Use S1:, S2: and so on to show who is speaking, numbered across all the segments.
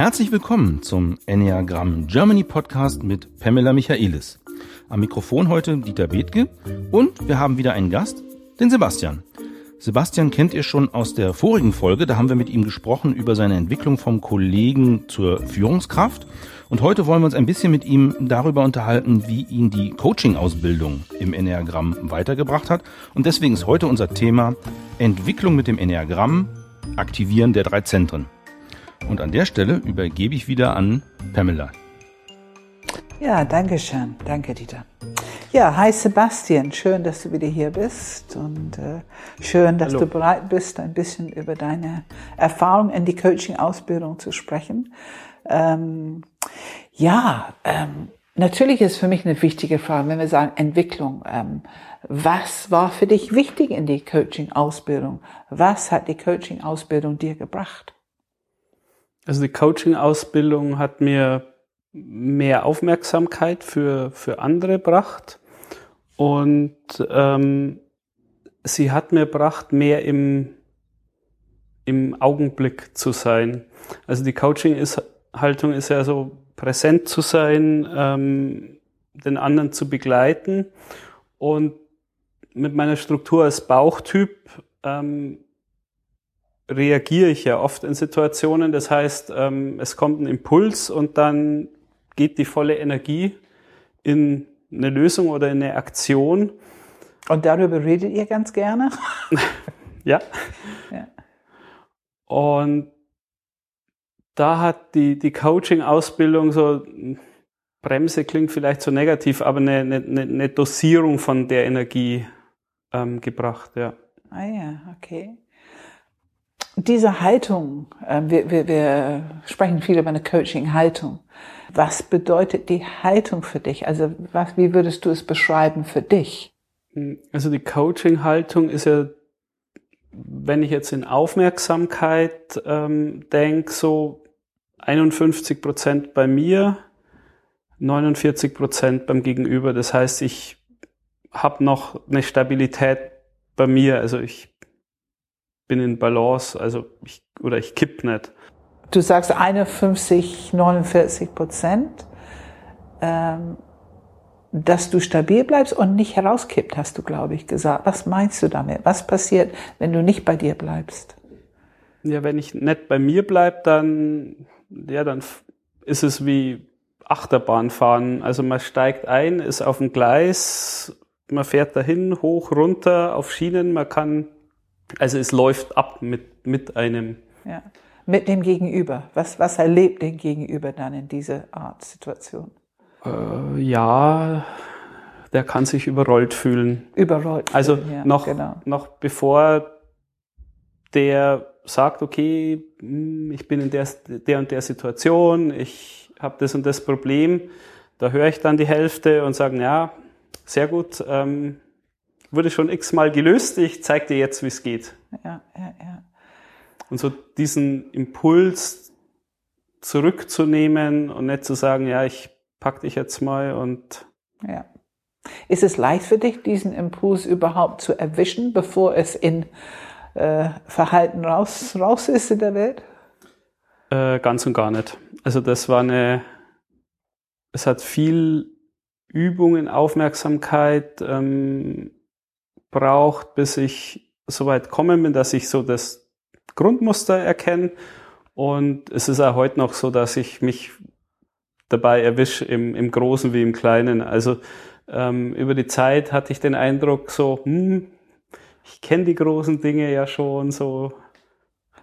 S1: Herzlich willkommen zum Enneagramm Germany Podcast mit Pamela Michaelis. Am Mikrofon heute Dieter Bethke und wir haben wieder einen Gast, den Sebastian. Sebastian kennt ihr schon aus der vorigen Folge, da haben wir mit ihm gesprochen über seine Entwicklung vom Kollegen zur Führungskraft. Und heute wollen wir uns ein bisschen mit ihm darüber unterhalten, wie ihn die Coaching-Ausbildung im Enneagramm weitergebracht hat. Und deswegen ist heute unser Thema Entwicklung mit dem Enneagramm, Aktivieren der drei Zentren. Und an der Stelle übergebe ich wieder an Pamela.
S2: Ja, danke schön. Danke, Dieter. Ja, hi Sebastian, schön, dass du wieder hier bist und äh, schön, dass Hallo. du bereit bist, ein bisschen über deine Erfahrung in die Coaching-Ausbildung zu sprechen. Ähm, ja, ähm, natürlich ist für mich eine wichtige Frage, wenn wir sagen Entwicklung. Ähm, was war für dich wichtig in die Coaching-Ausbildung? Was hat die Coaching-Ausbildung dir gebracht?
S3: Also die Coaching-Ausbildung hat mir mehr Aufmerksamkeit für, für andere gebracht. Und ähm, sie hat mir gebracht, mehr im, im Augenblick zu sein. Also die Coaching-Haltung ist ja so, präsent zu sein, ähm, den anderen zu begleiten. Und mit meiner Struktur als Bauchtyp ähm, reagiere ich ja oft in Situationen. Das heißt, ähm, es kommt ein Impuls und dann geht die volle Energie in eine Lösung oder in eine Aktion.
S2: Und darüber redet ihr ganz gerne?
S3: ja. ja. Und da hat die, die Coaching-Ausbildung so, Bremse klingt vielleicht so negativ, aber eine, eine, eine Dosierung von der Energie ähm, gebracht, ja.
S2: Ah ja, okay. Diese Haltung, äh, wir, wir, wir sprechen viel über eine Coaching-Haltung. Was bedeutet die Haltung für dich? Also was, wie würdest du es beschreiben für dich?
S3: Also die Coaching-Haltung ist ja, wenn ich jetzt in Aufmerksamkeit ähm, denke, so 51 Prozent bei mir, 49 Prozent beim Gegenüber. Das heißt, ich habe noch eine Stabilität bei mir. Also ich bin in Balance, also ich, oder ich kipp nicht
S2: du sagst 51, 49 Prozent, ähm, dass du stabil bleibst und nicht herauskippt, hast du, glaube ich, gesagt. Was meinst du damit? Was passiert, wenn du nicht bei dir bleibst?
S3: Ja, wenn ich nicht bei mir bleib, dann, ja, dann ist es wie Achterbahn fahren. Also man steigt ein, ist auf dem Gleis, man fährt dahin, hoch, runter, auf Schienen, man kann, also es läuft ab mit, mit einem.
S2: Ja mit dem Gegenüber? Was, was erlebt den Gegenüber dann in dieser Art Situation?
S3: Äh, ja, der kann sich überrollt fühlen.
S2: Überrollt.
S3: Also fühlen, ja, noch, genau. noch bevor der sagt, okay, hm, ich bin in der, der und der Situation, ich habe das und das Problem, da höre ich dann die Hälfte und sagen, ja, sehr gut, ähm, wurde schon x-mal gelöst, ich zeige dir jetzt, wie es geht. Ja, ja, ja und so diesen Impuls zurückzunehmen und nicht zu sagen, ja, ich pack dich jetzt mal und
S2: ja. Ist es leicht für dich, diesen Impuls überhaupt zu erwischen, bevor es in äh, Verhalten raus, raus ist in der Welt?
S3: Äh, ganz und gar nicht. Also das war eine, es hat viel Übung in Aufmerksamkeit ähm, braucht, bis ich so weit kommen bin, dass ich so das Grundmuster erkennen. Und es ist auch heute noch so, dass ich mich dabei erwische, im, im Großen wie im Kleinen. Also ähm, über die Zeit hatte ich den Eindruck, so, hm, ich kenne die großen Dinge ja schon so.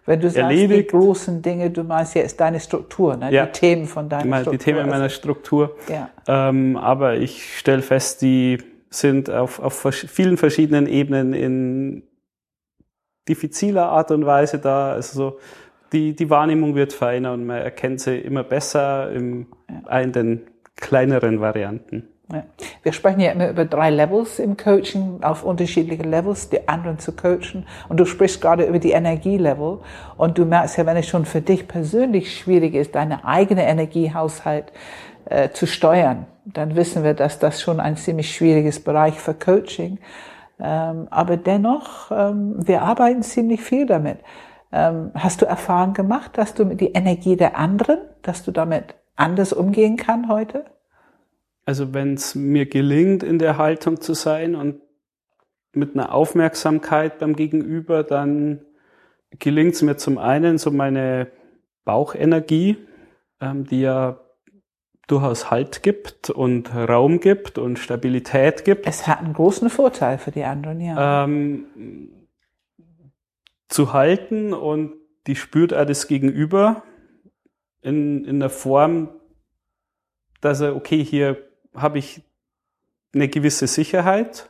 S2: Wenn du sagst, erledigt. die großen Dinge, du meinst ja, ist deine Struktur, ne?
S3: ja.
S2: die Themen von deiner
S3: meine,
S2: Struktur.
S3: Die Themen meiner also Struktur. Ja. Ähm, aber ich stelle fest, die sind auf, auf vielen verschiedenen Ebenen in diffiziler Art und Weise da. Also so, die, die Wahrnehmung wird feiner und man erkennt sie immer besser im, in den kleineren Varianten.
S2: Ja. Wir sprechen ja immer über drei Levels im Coaching, auf unterschiedliche Levels, die anderen zu coachen. Und du sprichst gerade über die Energielevel. Und du merkst ja, wenn es schon für dich persönlich schwierig ist, deine eigene Energiehaushalt äh, zu steuern, dann wissen wir, dass das schon ein ziemlich schwieriges Bereich für Coaching. Ähm, aber dennoch, ähm, wir arbeiten ziemlich viel damit. Ähm, hast du Erfahrung gemacht, dass du mit die Energie der anderen, dass du damit anders umgehen kann heute?
S3: Also wenn es mir gelingt, in der Haltung zu sein und mit einer Aufmerksamkeit beim Gegenüber, dann gelingt es mir zum einen so meine Bauchenergie, ähm, die ja durchaus Halt gibt und Raum gibt und Stabilität gibt.
S2: Es hat einen großen Vorteil für die anderen, ja. Ähm,
S3: zu halten und die spürt er das Gegenüber in, in der Form, dass er, okay, hier habe ich eine gewisse Sicherheit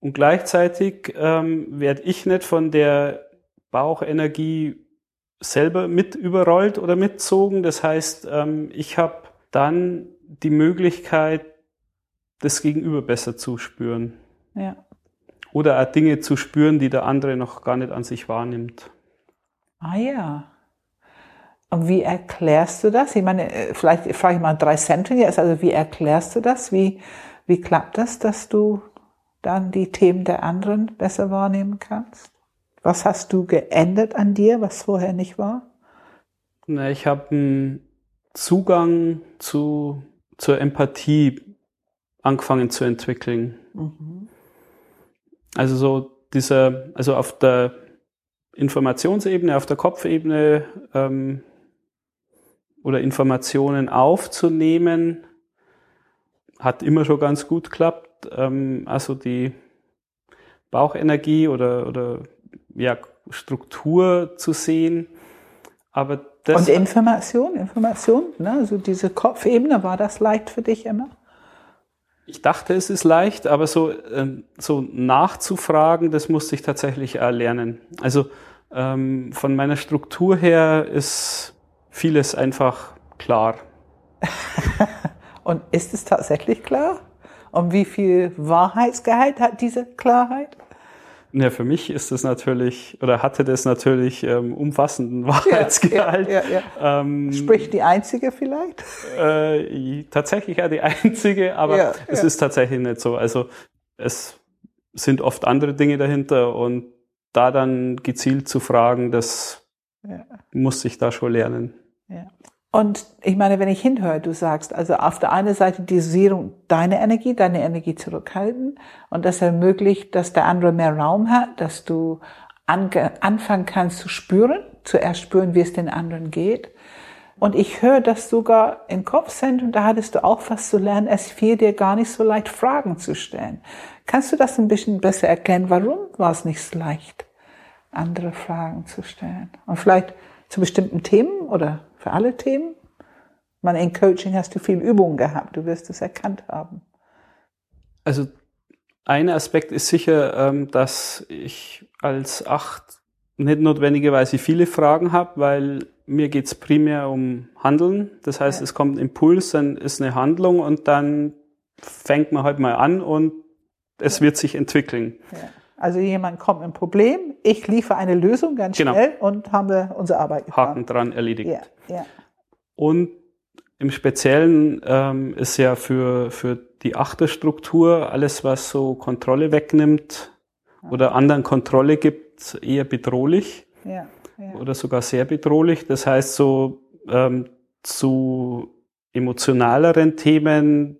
S3: und gleichzeitig ähm, werde ich nicht von der Bauchenergie selber mit überrollt oder mitzogen. Das heißt, ähm, ich habe dann die Möglichkeit, das Gegenüber besser zu spüren. Ja. Oder auch Dinge zu spüren, die der andere noch gar nicht an sich wahrnimmt.
S2: Ah ja. Und wie erklärst du das? Ich meine, äh, vielleicht frage ich mal drei Centen jetzt. Also wie erklärst du das? Wie, wie klappt das, dass du dann die Themen der anderen besser wahrnehmen kannst? Was hast du geändert an dir, was vorher nicht war?
S3: Na, ich habe einen Zugang zu, zur Empathie angefangen zu entwickeln. Mhm. Also so dieser, also auf der Informationsebene, auf der Kopfebene ähm, oder Informationen aufzunehmen, hat immer schon ganz gut geklappt. Ähm, also die Bauchenergie oder, oder ja, Struktur zu sehen. Aber
S2: das Und Information, Information, ne? also diese Kopfebene, war das leicht für dich immer?
S3: Ich dachte, es ist leicht, aber so, äh, so nachzufragen, das musste ich tatsächlich erlernen. Also ähm, von meiner Struktur her ist vieles einfach klar.
S2: Und ist es tatsächlich klar? Und wie viel Wahrheitsgehalt hat diese Klarheit?
S3: Ja, für mich ist es natürlich oder hatte das natürlich ähm, umfassenden Wahrheitsgehalt. Ja, ja,
S2: ja, ähm, Sprich die einzige vielleicht?
S3: Äh, tatsächlich ja die einzige, aber es ist tatsächlich nicht so. Also es sind oft andere Dinge dahinter und da dann gezielt zu fragen, das muss ich da schon lernen.
S2: Ja. Und ich meine, wenn ich hinhöre, du sagst, also auf der einen Seite die Dosierung deine Energie, deine Energie zurückhalten und das ermöglicht, dass der andere mehr Raum hat, dass du anfangen kannst zu spüren, zuerst spüren, wie es den anderen geht. Und ich höre das sogar im Kopfzentrum, da hattest du auch was zu lernen, es fiel dir gar nicht so leicht, Fragen zu stellen. Kannst du das ein bisschen besser erklären? Warum war es nicht so leicht, andere Fragen zu stellen? Und vielleicht zu bestimmten Themen oder für alle Themen. Man in Coaching hast du viel Übung gehabt, du wirst es erkannt haben.
S3: Also ein Aspekt ist sicher, ähm, dass ich als Acht nicht notwendigerweise viele Fragen habe, weil mir geht es primär um Handeln. Das heißt, ja. es kommt ein Impuls, dann ist eine Handlung und dann fängt man halt mal an und es ja. wird sich entwickeln. Ja.
S2: Also jemand kommt mit einem Problem, ich liefere eine Lösung ganz genau. schnell und haben wir unsere Arbeit
S3: getan. Haken dran erledigt. Ja, ja. Und im Speziellen ähm, ist ja für, für die Achterstruktur alles, was so Kontrolle wegnimmt ja. oder anderen Kontrolle gibt, eher bedrohlich ja, ja. oder sogar sehr bedrohlich. Das heißt, so ähm, zu emotionaleren Themen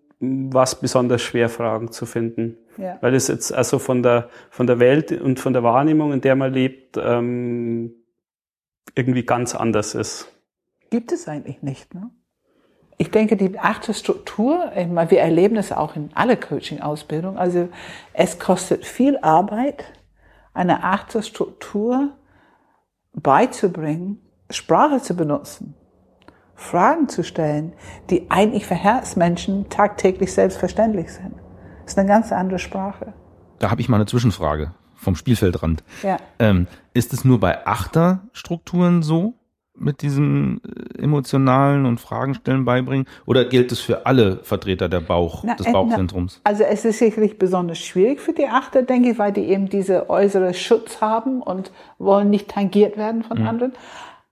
S3: war es besonders schwer, Fragen zu finden. Ja. Weil es jetzt also von der, von der Welt und von der Wahrnehmung, in der man lebt, ähm, irgendwie ganz anders ist.
S2: Gibt es eigentlich nicht, ne? Ich denke, die achte Struktur, wir erleben das auch in alle Coaching-Ausbildungen, also es kostet viel Arbeit, eine achte Struktur beizubringen, Sprache zu benutzen, Fragen zu stellen, die eigentlich für Herzmenschen tagtäglich selbstverständlich sind. Das ist eine ganz andere Sprache.
S1: Da habe ich mal eine Zwischenfrage vom Spielfeldrand. Ja. Ähm, ist es nur bei Achterstrukturen so? mit diesem äh, emotionalen und Fragenstellen beibringen? Oder gilt es für alle Vertreter der Bauch, na, des Bauchzentrums?
S2: Na, also es ist sicherlich besonders schwierig für die Achter, denke ich, weil die eben diese äußere Schutz haben und wollen nicht tangiert werden von mhm. anderen.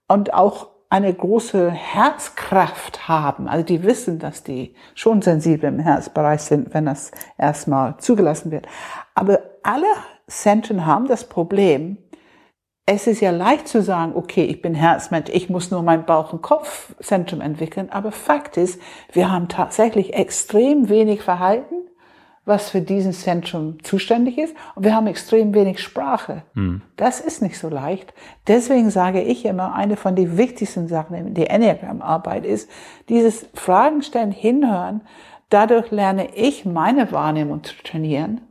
S2: Und auch eine große Herzkraft haben. Also die wissen, dass die schon sensibel im Herzbereich sind, wenn das erstmal zugelassen wird. Aber alle Zentren haben das Problem, es ist ja leicht zu sagen, okay, ich bin Herzmensch, ich muss nur mein Bauch- und Kopfzentrum entwickeln, aber Fakt ist, wir haben tatsächlich extrem wenig Verhalten, was für diesen Zentrum zuständig ist, und wir haben extrem wenig Sprache. Hm. Das ist nicht so leicht. Deswegen sage ich immer, eine von den wichtigsten Sachen in der Enneagram-Arbeit ist, dieses Fragen stellen, hinhören, dadurch lerne ich meine Wahrnehmung zu trainieren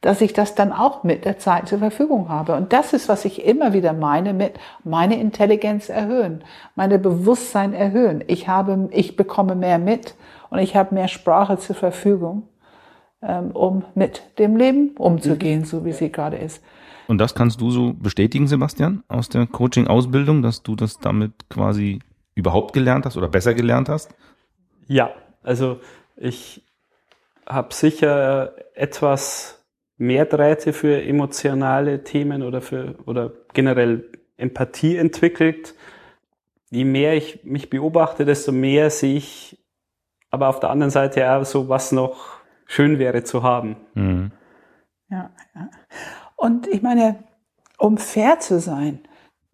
S2: dass ich das dann auch mit der Zeit zur Verfügung habe. Und das ist, was ich immer wieder meine mit meine Intelligenz erhöhen, meine Bewusstsein erhöhen. Ich habe, ich bekomme mehr mit und ich habe mehr Sprache zur Verfügung, um mit dem Leben umzugehen, so wie sie gerade ist.
S1: Und das kannst du so bestätigen, Sebastian, aus der Coaching-Ausbildung, dass du das damit quasi überhaupt gelernt hast oder besser gelernt hast?
S3: Ja, also ich habe sicher etwas mehr Drähte für emotionale Themen oder für oder generell Empathie entwickelt. Je mehr ich mich beobachte, desto mehr sehe ich aber auf der anderen Seite auch so, was noch schön wäre zu haben. Mhm.
S2: Ja, ja. Und ich meine, um fair zu sein,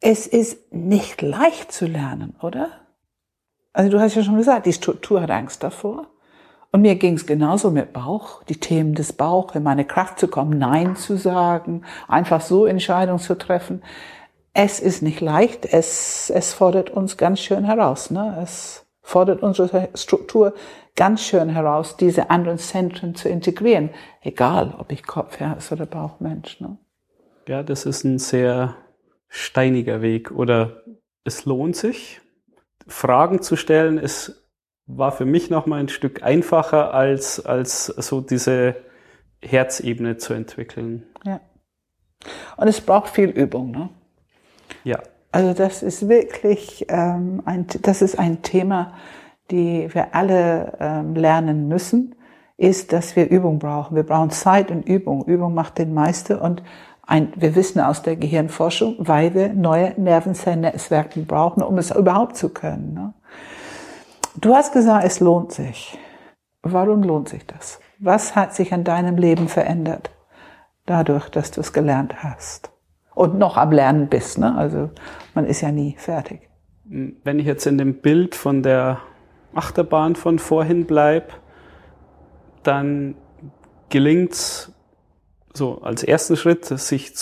S2: es ist nicht leicht zu lernen, oder? Also du hast ja schon gesagt, die Struktur hat Angst davor. Und mir ging es genauso mit Bauch, die Themen des Bauch, in meine Kraft zu kommen, Nein zu sagen, einfach so Entscheidungen zu treffen. Es ist nicht leicht, es, es fordert uns ganz schön heraus. Ne? Es fordert unsere Struktur ganz schön heraus, diese anderen Zentren zu integrieren. Egal, ob ich Kopfherz oder Bauchmensch. Ne?
S3: Ja, das ist ein sehr steiniger Weg. Oder es lohnt sich, Fragen zu stellen, ist war für mich noch mal ein Stück einfacher, als, als so diese Herzebene zu entwickeln.
S2: Ja. Und es braucht viel Übung, ne?
S3: Ja.
S2: Also das ist wirklich ähm, ein, das ist ein Thema, die wir alle ähm, lernen müssen, ist, dass wir Übung brauchen. Wir brauchen Zeit und Übung. Übung macht den Meister und ein, wir wissen aus der Gehirnforschung, weil wir neue Nervenzellennetzwerke brauchen, um es überhaupt zu können. Ne? Du hast gesagt, es lohnt sich. Warum lohnt sich das? Was hat sich an deinem Leben verändert? Dadurch, dass du es gelernt hast. Und noch am Lernen bist, ne? Also, man ist ja nie fertig.
S3: Wenn ich jetzt in dem Bild von der Achterbahn von vorhin bleib, dann gelingt's so als ersten Schritt, sich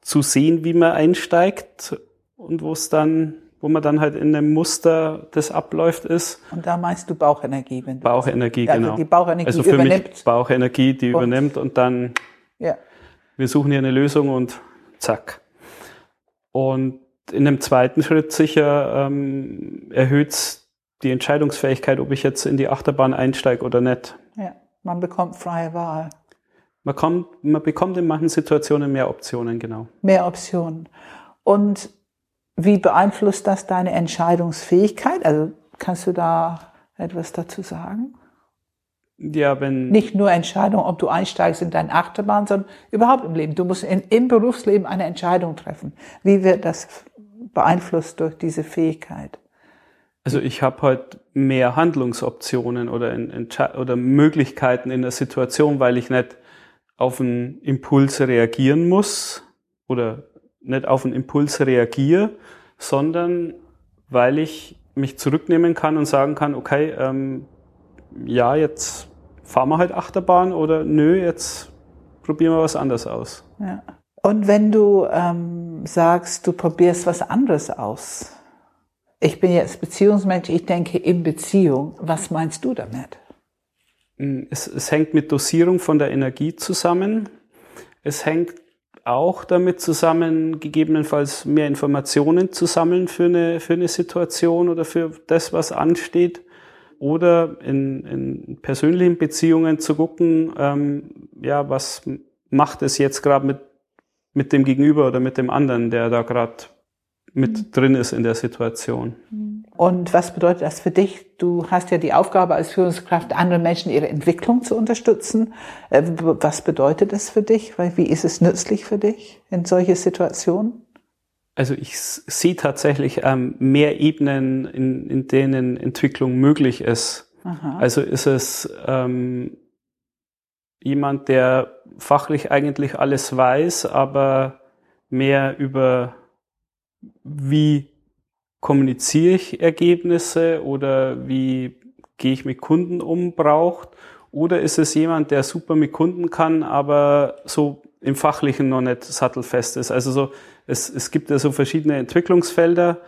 S3: zu sehen, wie man einsteigt und wo es dann wo man dann halt in dem Muster das abläuft ist.
S2: Und da meinst du Bauchenergie,
S3: wenn du Bauchenergie,
S2: also
S3: genau.
S2: Die Bauchenergie
S3: also für übernimmt. Mich Bauchenergie, die und, übernimmt und dann ja. wir suchen hier eine Lösung und zack. Und in dem zweiten Schritt sicher ähm, erhöht die Entscheidungsfähigkeit, ob ich jetzt in die Achterbahn einsteige oder nicht.
S2: Ja, man bekommt freie Wahl.
S3: Man, kommt, man bekommt in manchen Situationen mehr Optionen, genau.
S2: Mehr Optionen. Und wie beeinflusst das deine Entscheidungsfähigkeit? Also kannst du da etwas dazu sagen?
S3: Ja, wenn.
S2: Nicht nur Entscheidung, ob du einsteigst in deine Achterbahn, sondern überhaupt im Leben. Du musst in, im Berufsleben eine Entscheidung treffen. Wie wird das beeinflusst durch diese Fähigkeit?
S3: Also ich habe halt mehr Handlungsoptionen oder, in, oder Möglichkeiten in der Situation, weil ich nicht auf einen Impuls reagieren muss oder nicht auf einen Impuls reagiere, sondern weil ich mich zurücknehmen kann und sagen kann, okay, ähm, ja, jetzt fahren wir halt Achterbahn oder nö, jetzt probieren wir was anderes aus.
S2: Ja. Und wenn du ähm, sagst, du probierst was anderes aus, ich bin jetzt Beziehungsmensch, ich denke in Beziehung, was meinst du damit?
S3: Es, es hängt mit Dosierung von der Energie zusammen. Es hängt auch damit zusammen, gegebenenfalls mehr Informationen zu sammeln für eine, für eine Situation oder für das, was ansteht. Oder in, in persönlichen Beziehungen zu gucken, ähm, ja, was macht es jetzt gerade mit, mit dem Gegenüber oder mit dem anderen, der da gerade mit mhm. drin ist in der Situation.
S2: Und was bedeutet das für dich? Du hast ja die Aufgabe als Führungskraft, andere Menschen ihre Entwicklung zu unterstützen. Äh, was bedeutet das für dich? Wie ist es nützlich für dich in solche Situationen?
S3: Also ich sehe tatsächlich ähm, mehr Ebenen, in, in denen Entwicklung möglich ist. Aha. Also ist es ähm, jemand, der fachlich eigentlich alles weiß, aber mehr über wie kommuniziere ich Ergebnisse oder wie gehe ich mit Kunden um braucht? Oder ist es jemand, der super mit Kunden kann, aber so im Fachlichen noch nicht sattelfest ist? Also so, es, es gibt ja so verschiedene Entwicklungsfelder,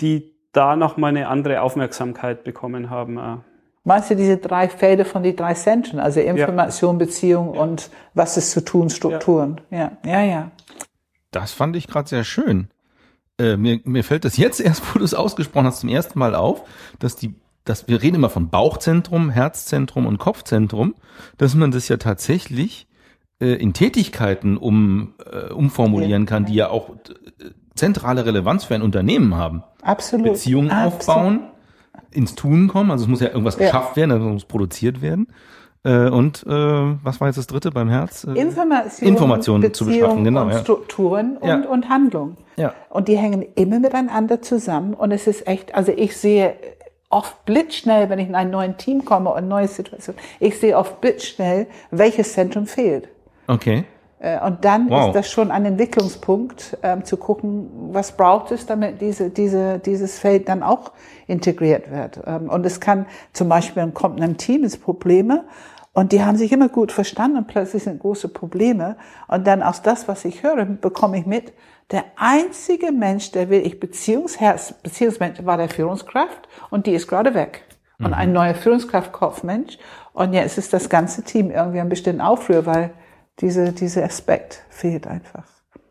S3: die da nochmal eine andere Aufmerksamkeit bekommen haben. Äh.
S2: Meinst du diese drei Felder von die drei Zentren? Also Information, ja. Beziehung ja. und was ist zu tun, Strukturen. Ja, ja, ja. ja.
S1: Das fand ich gerade sehr schön. Äh, mir, mir fällt das jetzt erst, wo du es ausgesprochen hast, zum ersten Mal auf, dass die, dass wir reden immer von Bauchzentrum, Herzzentrum und Kopfzentrum, dass man das ja tatsächlich äh, in Tätigkeiten um, äh, umformulieren kann, die ja auch äh, zentrale Relevanz für ein Unternehmen haben.
S2: Absolut.
S1: Beziehungen Absolut. aufbauen, ins Tun kommen, also es muss ja irgendwas ja. geschafft werden, also es muss produziert werden. Äh, und äh, was war jetzt das dritte beim Herz?
S2: Äh, Information,
S1: Informationen zu beschaffen,
S2: genau. Und ja. Strukturen und, ja. und Handlung. Ja. Und die hängen immer miteinander zusammen. Und es ist echt, also ich sehe oft blitzschnell, wenn ich in ein neues Team komme und eine neue Situation, ich sehe oft blitzschnell, welches Zentrum fehlt.
S1: Okay.
S2: Äh, und dann wow. ist das schon ein Entwicklungspunkt, ähm, zu gucken, was braucht es, damit diese, diese, dieses Feld dann auch integriert wird. Ähm, und es kann zum Beispiel, kommt ein Team ins Probleme und die haben sich immer gut verstanden und plötzlich sind große Probleme. Und dann aus das, was ich höre, bekomme ich mit, der einzige Mensch, der will ich Beziehungsherz, Beziehungsmensch war der Führungskraft und die ist gerade weg. Und ein mhm. neuer Führungskraft, Kopfmensch. Und jetzt ist das ganze Team irgendwie ein bisschen Aufruhr, weil diese, dieser Aspekt fehlt einfach.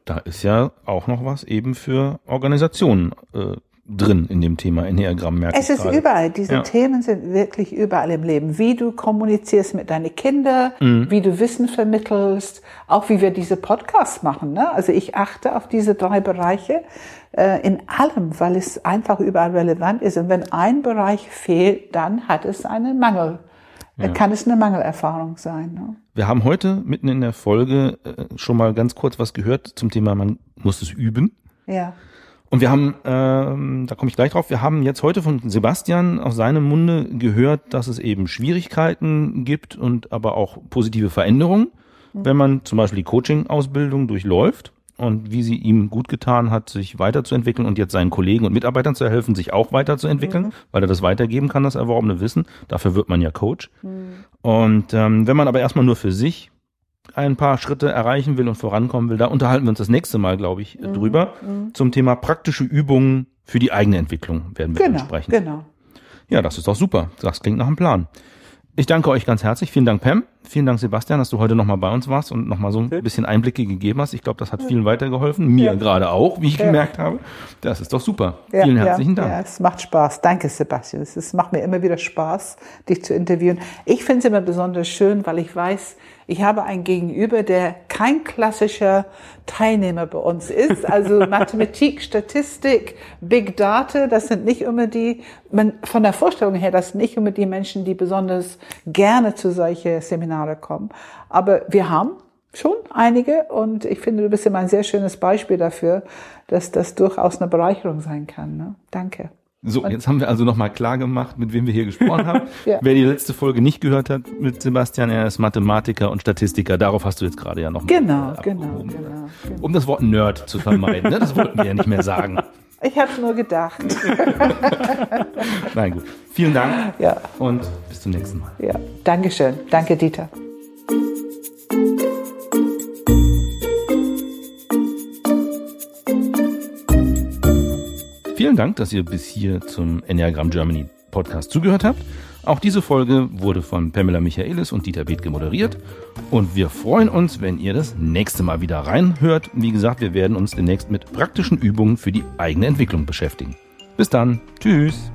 S1: Da ist ja auch noch was eben für Organisationen äh, drin in dem Thema Enneagramm.
S2: Merke es ist gerade. überall. Diese ja. Themen sind wirklich überall im Leben. Wie du kommunizierst mit deinen Kindern, mhm. wie du Wissen vermittelst, auch wie wir diese Podcasts machen. Ne? Also ich achte auf diese drei Bereiche äh, in allem, weil es einfach überall relevant ist. Und wenn ein Bereich fehlt, dann hat es einen Mangel. Ja. Kann es eine Mangelerfahrung sein. Ne?
S1: Wir haben heute mitten in der Folge äh, schon mal ganz kurz was gehört zum Thema, man muss es üben.
S2: Ja.
S1: Und wir haben, ähm, da komme ich gleich drauf, wir haben jetzt heute von Sebastian aus seinem Munde gehört, dass es eben Schwierigkeiten gibt und aber auch positive Veränderungen, mhm. wenn man zum Beispiel die Coaching-Ausbildung durchläuft und wie sie ihm gut getan hat, sich weiterzuentwickeln und jetzt seinen Kollegen und Mitarbeitern zu helfen, sich auch weiterzuentwickeln, mhm. weil er das weitergeben kann, das erworbene Wissen. Dafür wird man ja Coach. Mhm. Und ähm, wenn man aber erstmal nur für sich ein paar Schritte erreichen will und vorankommen will, da unterhalten wir uns das nächste Mal, glaube ich, mhm. drüber. Mhm. Zum Thema praktische Übungen für die eigene Entwicklung werden wir
S2: genau,
S1: sprechen.
S2: Genau.
S1: Ja, das ist doch super. Das klingt nach einem Plan. Ich danke euch ganz herzlich. Vielen Dank, Pam. Vielen Dank, Sebastian, dass du heute nochmal bei uns warst und nochmal so ein bisschen Einblicke gegeben hast. Ich glaube, das hat vielen weitergeholfen. Mir ja. gerade auch, wie ich ja. gemerkt habe. Das ist doch super. Ja, vielen herzlichen Dank.
S2: Ja, es macht Spaß. Danke, Sebastian. Es, es macht mir immer wieder Spaß, dich zu interviewen. Ich finde es immer besonders schön, weil ich weiß, ich habe einen Gegenüber, der kein klassischer Teilnehmer bei uns ist. Also Mathematik, Statistik, Big Data, das sind nicht immer die, man, von der Vorstellung her, das sind nicht immer die Menschen, die besonders gerne zu solche Seminare kommen. Aber wir haben schon einige und ich finde, du bist immer ein sehr schönes Beispiel dafür, dass das durchaus eine Bereicherung sein kann. Ne? Danke.
S1: So, und jetzt haben wir also nochmal klar gemacht, mit wem wir hier gesprochen haben. ja. Wer die letzte Folge nicht gehört hat mit Sebastian, er ist Mathematiker und Statistiker. Darauf hast du jetzt gerade ja noch
S2: genau, genau, genau, genau,
S1: Um das Wort Nerd zu vermeiden. Ne? Das wollten wir ja nicht mehr sagen.
S2: Ich habe nur gedacht.
S1: Nein, gut. Vielen Dank ja. und bis zum nächsten Mal.
S2: Ja, Dankeschön. Danke, Dieter.
S1: Vielen Dank, dass ihr bis hier zum Enneagram Germany Podcast zugehört habt. Auch diese Folge wurde von Pamela Michaelis und Dieter Bethke moderiert. Und wir freuen uns, wenn ihr das nächste Mal wieder reinhört. Wie gesagt, wir werden uns demnächst mit praktischen Übungen für die eigene Entwicklung beschäftigen. Bis dann. Tschüss.